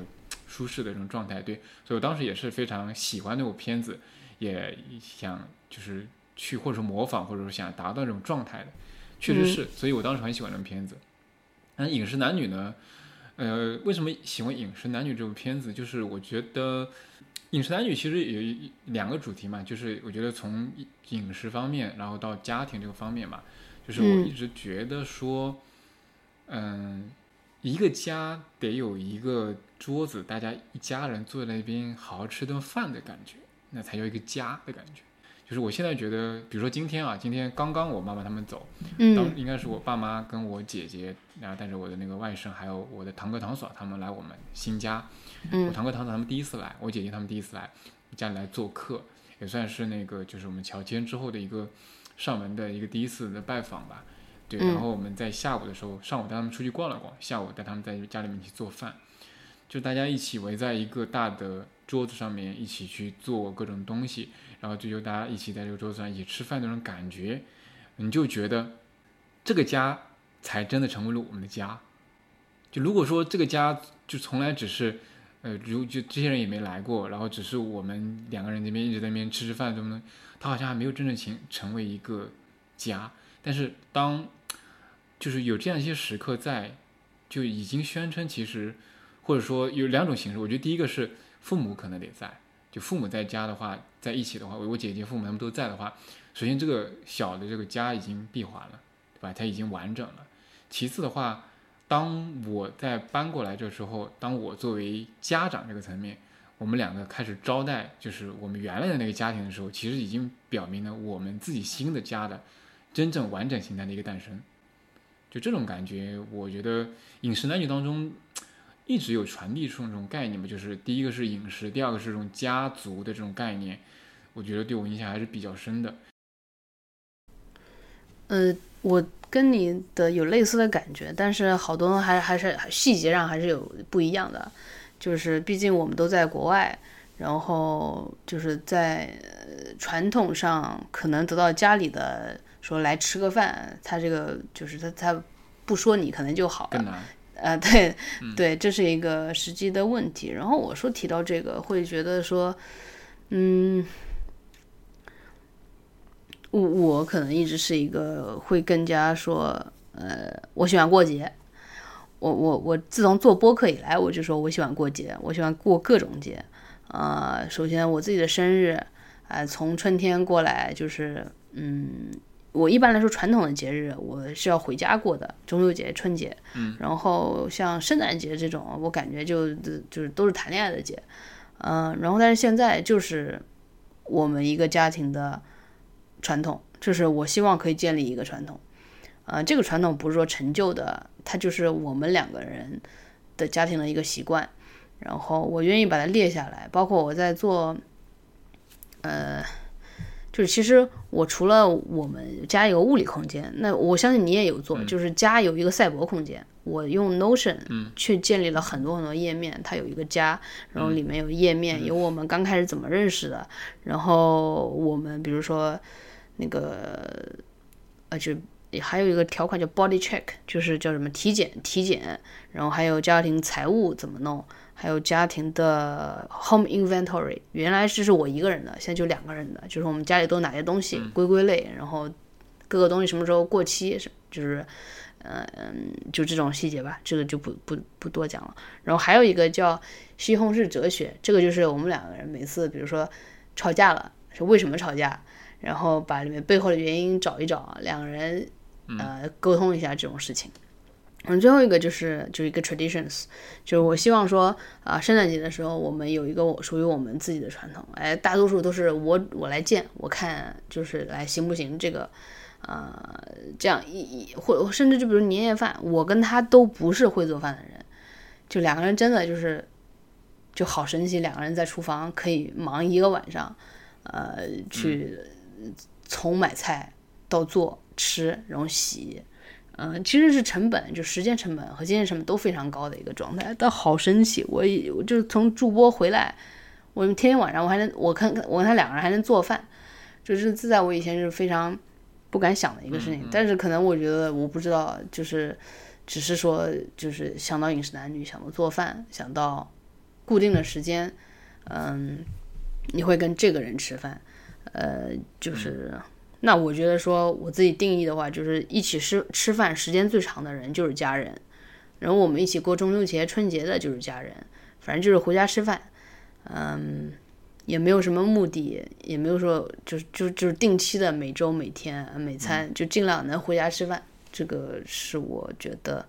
舒适的这种状态。对，所以我当时也是非常喜欢那部片子，也想就是去或者说模仿，或者说想达到这种状态的，确实是，所以我当时很喜欢这部片子。那饮食男女呢？呃，为什么喜欢《饮食男女》这部片子？就是我觉得《饮食男女》其实有两个主题嘛，就是我觉得从饮食方面，然后到家庭这个方面嘛，就是我一直觉得说，嗯，一个家得有一个桌子，大家一家人坐在那边好好吃顿饭的感觉，那才叫一个家的感觉。就是我现在觉得，比如说今天啊，今天刚刚我妈妈他们走，嗯，应该是我爸妈跟我姐姐，然后带着我的那个外甥，还有我的堂哥堂嫂他们来我们新家。嗯，我堂哥堂嫂他们第一次来，我姐姐他们第一次来家里来做客，也算是那个就是我们乔迁之后的一个上门的一个第一次的拜访吧。对，然后我们在下午的时候，上午带他们出去逛了逛，下午带他们在家里面去做饭，就大家一起围在一个大的桌子上面一起去做各种东西。然后就就大家一起在这个桌子上一起吃饭那种感觉，你就觉得这个家才真的成为了我们的家。就如果说这个家就从来只是，呃，如就这些人也没来过，然后只是我们两个人那边一直在那边吃吃饭，什么的，他好像还没有真正成成为一个家。但是当就是有这样一些时刻在，就已经宣称其实，或者说有两种形式。我觉得第一个是父母可能得在。就父母在家的话，在一起的话，我姐姐父母他们都在的话，首先这个小的这个家已经闭环了，对吧？它已经完整了。其次的话，当我在搬过来这时候，当我作为家长这个层面，我们两个开始招待，就是我们原来的那个家庭的时候，其实已经表明了我们自己新的家的真正完整形态的一个诞生。就这种感觉，我觉得饮食男女当中一直有传递出这种概念嘛，就是第一个是饮食，第二个是这种家族的这种概念，我觉得对我影响还是比较深的。呃，我跟你的有类似的感觉，但是好多还还是细节上还是有不一样的，就是毕竟我们都在国外，然后就是在传统上可能得到家里的。说来吃个饭，他这个就是他他不说你可能就好了，呃，对对，这是一个实际的问题。然后我说提到这个，会觉得说，嗯，我我可能一直是一个会更加说，呃，我喜欢过节。我我我自从做播客以来，我就说我喜欢过节，我喜欢过各种节。呃，首先我自己的生日，啊，从春天过来就是嗯。我一般来说，传统的节日我是要回家过的，中秋节、春节。嗯，然后像圣诞节这种，我感觉就就是都是谈恋爱的节。嗯，然后但是现在就是我们一个家庭的传统，就是我希望可以建立一个传统。呃，这个传统不是说陈旧的，它就是我们两个人的家庭的一个习惯。然后我愿意把它列下来，包括我在做，呃。就是其实我除了我们家有个物理空间，那我相信你也有做，就是家有一个赛博空间。我用 Notion 去建立了很多很多页面，它有一个家，然后里面有页面，有我们刚开始怎么认识的，然后我们比如说那个呃，就还有一个条款叫 Body Check，就是叫什么体检体检，然后还有家庭财务怎么弄。还有家庭的 home inventory，原来这是我一个人的，现在就两个人的，就是我们家里都有哪些东西归归类，然后各个东西什么时候过期，是就是，嗯嗯，就这种细节吧，这个就不不不多讲了。然后还有一个叫西红柿哲学，这个就是我们两个人每次比如说吵架了，是为什么吵架，然后把里面背后的原因找一找，两个人呃沟通一下这种事情。嗯，最后一个就是就是一个 traditions，就是我希望说啊，圣诞节的时候我们有一个属于我们自己的传统。哎，大多数都是我我来建，我看就是来行不行这个，呃，这样一一或甚至就比如年夜饭，我跟他都不是会做饭的人，就两个人真的就是就好神奇，两个人在厨房可以忙一个晚上，呃，去从买菜到做吃，然后洗。嗯，其实是成本，就时间成本和金钱成本都非常高的一个状态，但好神奇。我我就是从驻播回来，我们天天晚上我还能，我看我跟他两个人还能做饭，就是这在我以前是非常不敢想的一个事情。但是可能我觉得我不知道，就是只是说就是想到饮食男女，想到做饭，想到固定的时间，嗯，你会跟这个人吃饭，呃，就是。那我觉得说我自己定义的话，就是一起吃吃饭时间最长的人就是家人，然后我们一起过中秋节、春节的就是家人，反正就是回家吃饭，嗯，也没有什么目的，也没有说就就就是定期的每周每天每餐就尽量能回家吃饭，这个是我觉得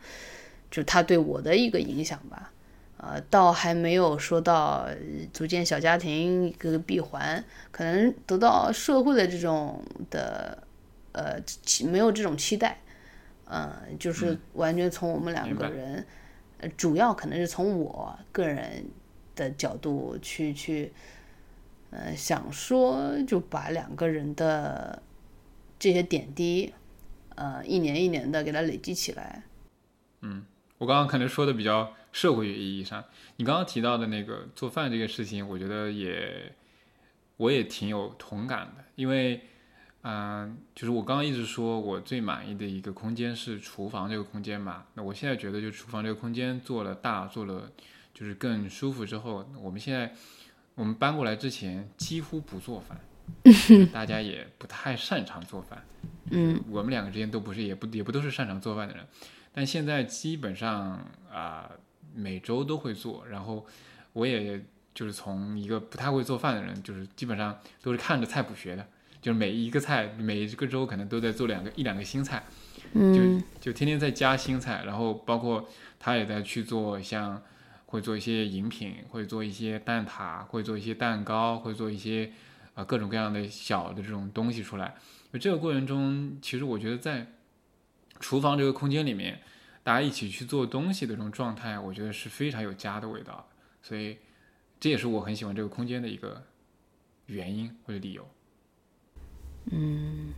就他对我的一个影响吧。呃，倒还没有说到组建小家庭一个闭环，可能得到社会的这种的，呃，没有这种期待，嗯，就是完全从我们两个人，呃，主要可能是从我个人的角度去去，呃，想说就把两个人的这些点滴，呃，一年一年的给它累积起来。嗯，我刚刚可能说的比较。社会意义上，你刚刚提到的那个做饭这个事情，我觉得也，我也挺有同感的。因为，嗯，就是我刚刚一直说我最满意的一个空间是厨房这个空间嘛。那我现在觉得，就厨房这个空间做了大，做了就是更舒服之后，我们现在我们搬过来之前几乎不做饭，大家也不太擅长做饭。嗯，我们两个之间都不是，也不也不都是擅长做饭的人，但现在基本上啊。每周都会做，然后我也就是从一个不太会做饭的人，就是基本上都是看着菜谱学的，就是每一个菜每一个周可能都在做两个一两个新菜，就就天天在加新菜，然后包括他也在去做像会做一些饮品，会做一些蛋挞，会做一些蛋糕，会做一些啊、呃各种各样的小的这种东西出来。就这个过程中，其实我觉得在厨房这个空间里面，大家一起去做东西的这种状态，我觉得是非常有家的味道的。所以这也是我很喜欢这个空间的一个原因或者理由。嗯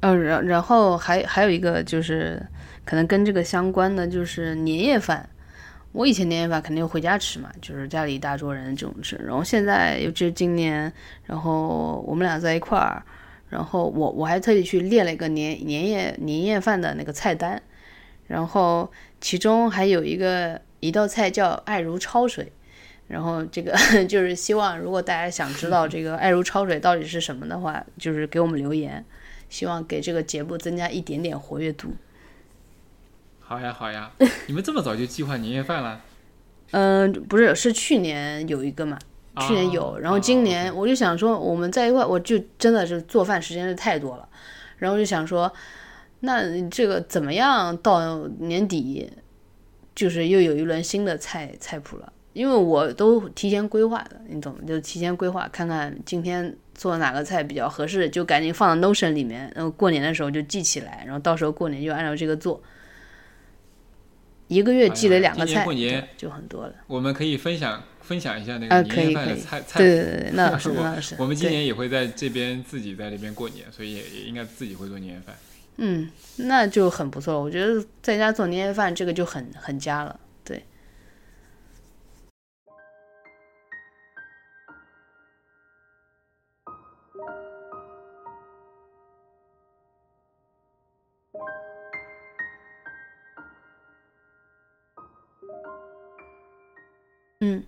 呃，然然后还还有一个就是可能跟这个相关的，就是年夜饭。我以前年夜饭肯定回家吃嘛，就是家里一大桌人这种吃。然后现在尤其是今年，然后我们俩在一块儿，然后我我还特地去列了一个年年夜年夜饭的那个菜单，然后其中还有一个一道菜叫爱如焯水。然后这个 就是希望，如果大家想知道这个爱如焯水到底是什么的话，就是给我们留言。希望给这个节目增加一点点活跃度。好呀，好呀，你们这么早就计划年夜饭了？嗯、不是，是去年有一个嘛，去年有，哦然后今哦年我就想说，我们在一块，我就真的是做饭时间是太多了，然后就想说，那这个怎么样到年底，就是又有一轮新的菜菜谱了，因为我都提前规划的，你懂吗？就提前规划，看看今天做哪个菜比较合适，就赶紧放到 Notion 里面，然后过年的时候就记起来，然后到时候过年就按照这个做。一个月积累两个菜，过年就很多了。我们可以分享分享一下那啊，个年夜饭的菜，菜对对对对，那倒是我那倒是。我们今年也会在这边自己在这边过年，所以也也应该自己会做年夜饭。嗯，那就很不错。我觉得在家做年夜饭这个就很很家了。对，嗯，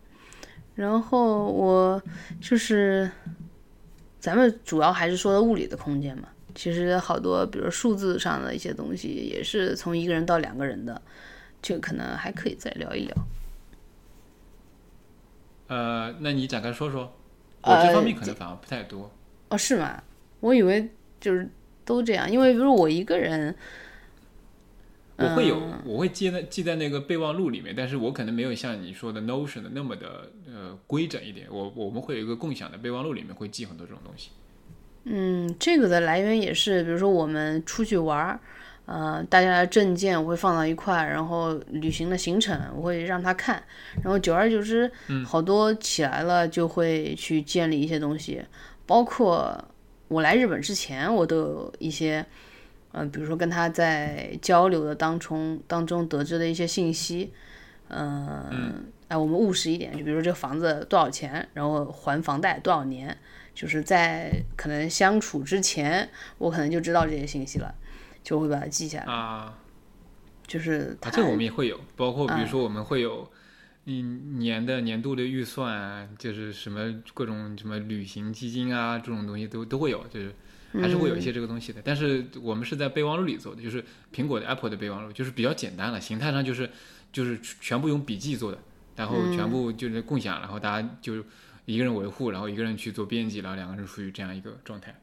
然后我就是咱们主要还是说的物理的空间嘛。其实好多，比如数字上的一些东西，也是从一个人到两个人的，这个可能还可以再聊一聊。呃，那你展开说说，我呃这方面可能反而不太多。哦，是吗？我以为就是都这样，因为比如我一个人，我会有，嗯我会记在记在那个备忘录里面，但是我可能没有像你说的 Notion 的那么的呃规整一点。我我们会有一个共享的备忘录，里面会记很多这种东西。嗯，这个的来源也是，比如说我们出去玩儿，呃，大家的证件我会放到一块儿，然后旅行的行程我会让他看，然后久而久之，好多起来了就会去建立一些东西，包括我来日本之前，我都有一些，呃，比如说跟他在交流的当中当中得知的一些信息，嗯，哎，我们务实一点，就比如说这个房子多少钱，然后还房贷多少年。就是在可能相处之前，我可能就知道这些信息了，就会把它记下来。啊就是这个我们也会有，包括比如嗯说我们会有。嗯，年的年度的预算啊，就是什么各种什么旅行基金啊，这种东西都都会有，就是还是会有一些这个东西的。但是我们是在备忘录里做的，就是苹果的 Apple 的备忘录，就是比较简单了，形态上就是就是全部用笔记做的，然后全部就是共享，然后大家就一个人维护，然后一个人去做编辑，然后两个人处于这样一个状态。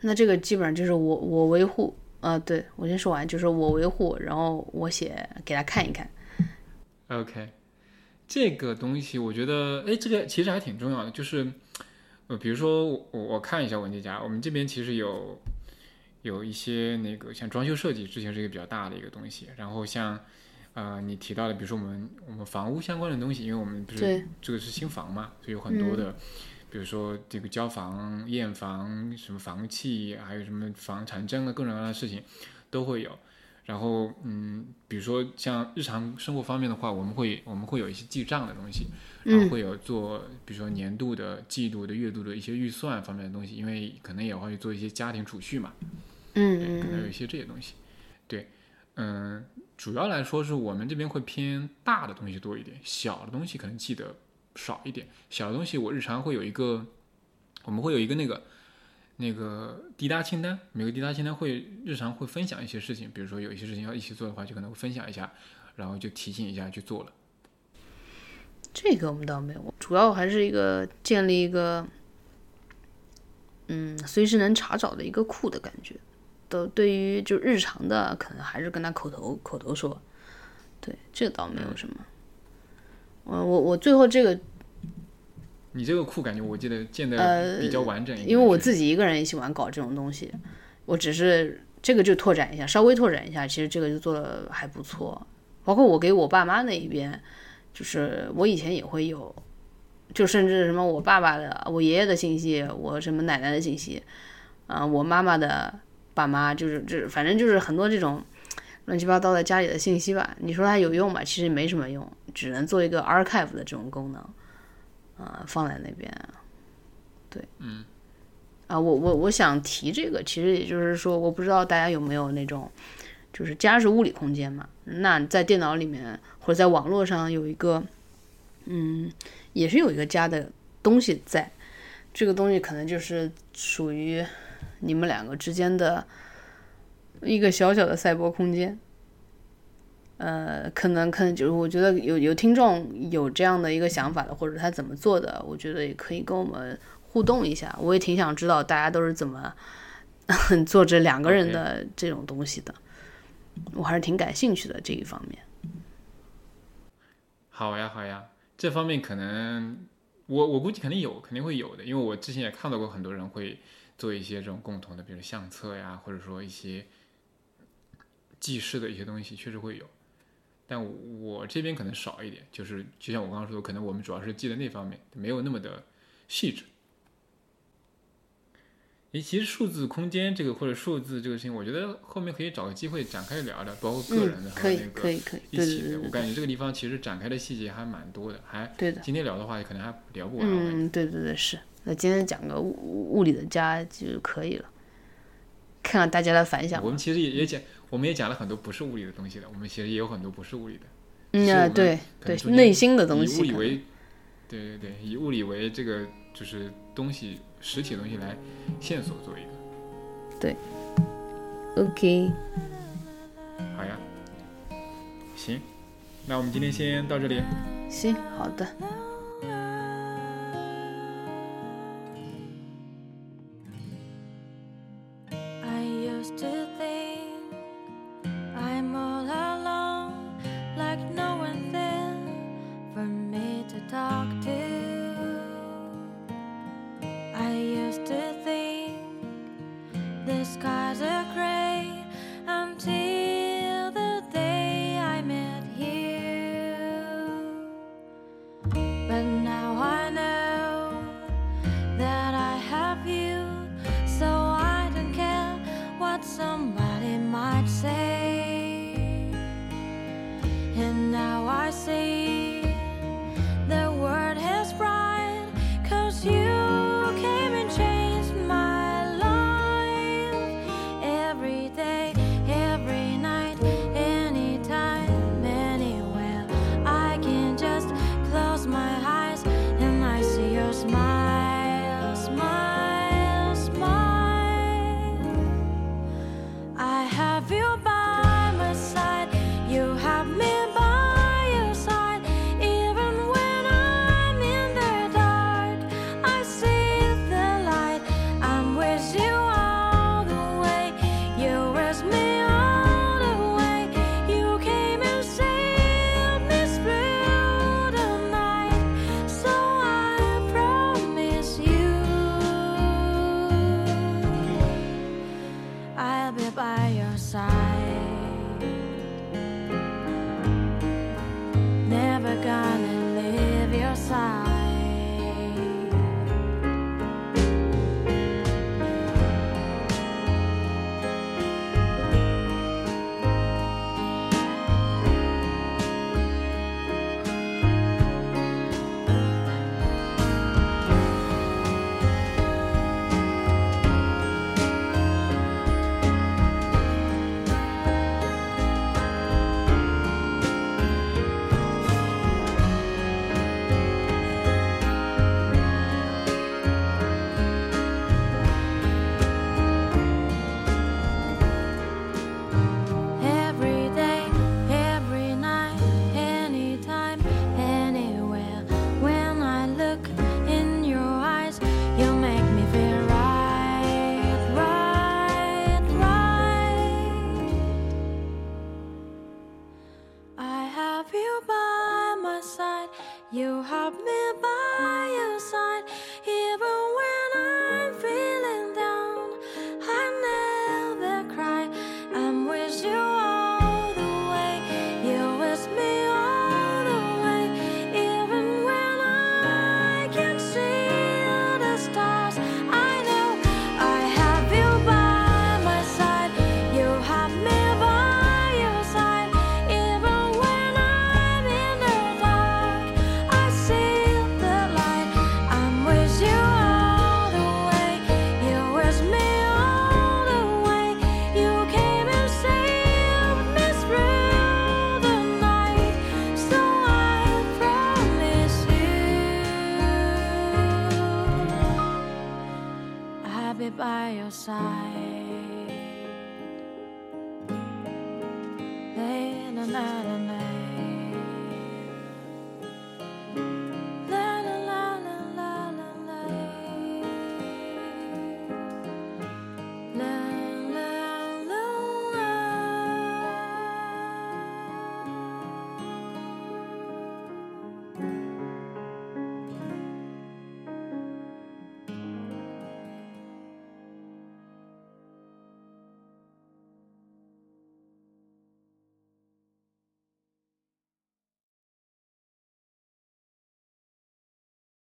那这个基本上就是我我维护，呃，对我先说完，就是我维护，然后我写给他看一看。OK，这个东西我觉得，哎，这个其实还挺重要的，就是，呃，比如说我我看一下文件夹，我们这边其实有有一些那个像装修设计，之前是一个比较大的一个东西，然后像呃你提到的，比如说我们我们房屋相关的东西，因为我们不是这个是新房嘛，所以有很多的，比如说这个交房、验房、什么房契，还有什么房产证啊，各种各样的事情都会有。然后，嗯，比如说像日常生活方面的话，我们会我们会有一些记账的东西，然后会有做，比如说年度的、季度的、月度的一些预算方面的东西，因为可能也会做一些家庭储蓄嘛，嗯可能有一些这些东西。对，嗯，主要来说是我们这边会偏大的东西多一点，小的东西可能记得少一点。小的东西我日常会有一个，我们会有一个那个那个滴答清单，每个滴答清单会日常会分享一些事情，比如说有一些事情要一起做的话，就可能会分享一下，然后就提醒一下去做了。这个我们倒没有，主要还是一个建立一个嗯随时能查找的一个库的感觉。都对于就日常的，可能还是跟他口头口头说，对，这倒没有什么。嗯我我最后这个你这个库感觉我记得建的比较完整一点，因为我自己一个人也喜欢搞这种东西，我只是这个就拓展一下，稍微拓展一下，其实这个就做的还不错。包括我给我爸妈那一边，就是我以前也会有，就甚至什么我爸爸的、我爷爷的信息，我什么奶奶的信息，啊、我妈妈的爸妈，就是这反正就是很多这种乱七八糟的家里的信息吧。你说它有用吧？其实没什么用，只能做一个 archive 的这种功能，啊、放在那边。对，嗯，啊，我我我想提这个，其实也就是说，我不知道大家有没有那种，就是家是物理空间嘛，那在电脑里面或者在网络上有一个，嗯，也是有一个家的东西在，这个东西可能就是属于你们两个之间的一个小小的赛博空间。呃，可能可能就是我觉得有有听众有这样的一个想法的，或者他怎么做的，我觉得也可以跟我们互动一下。我也挺想知道大家都是怎么 做这两个人的这种东西的，我还是挺感兴趣的这一方面。好呀，好呀，这方面可能我我估计肯定有，肯定会有的，因为我之前也看到过很多人会做一些这种共同的，比如相册呀，或者说一些记事的一些东西，确实会有。但我这边可能少一点，就是就像我刚刚说的，可能我们主要是记的那方面，没有那么的细致。诶，其实数字空间这个或者数字这个事情，我觉得后面可以找个机会展开聊聊，包括个人的和那，个可以，可以，一起的。我感觉这个地方其实展开的细节还蛮多的，还对的。今天聊的话可能还聊不完。嗯，对对对，是。那今天讲个物物理的家就可以了，看看大家的反响。我们其实也也讲，我们也讲了很多不是物理的东西的，我们其实也有很多不是物理的。嗯对对内心的东西以物。理为，对对对，以物理为这个就是东西实体的东西来线索做一个。对 OK，好呀，行，那我们今天先到这里。行，好的。And now I see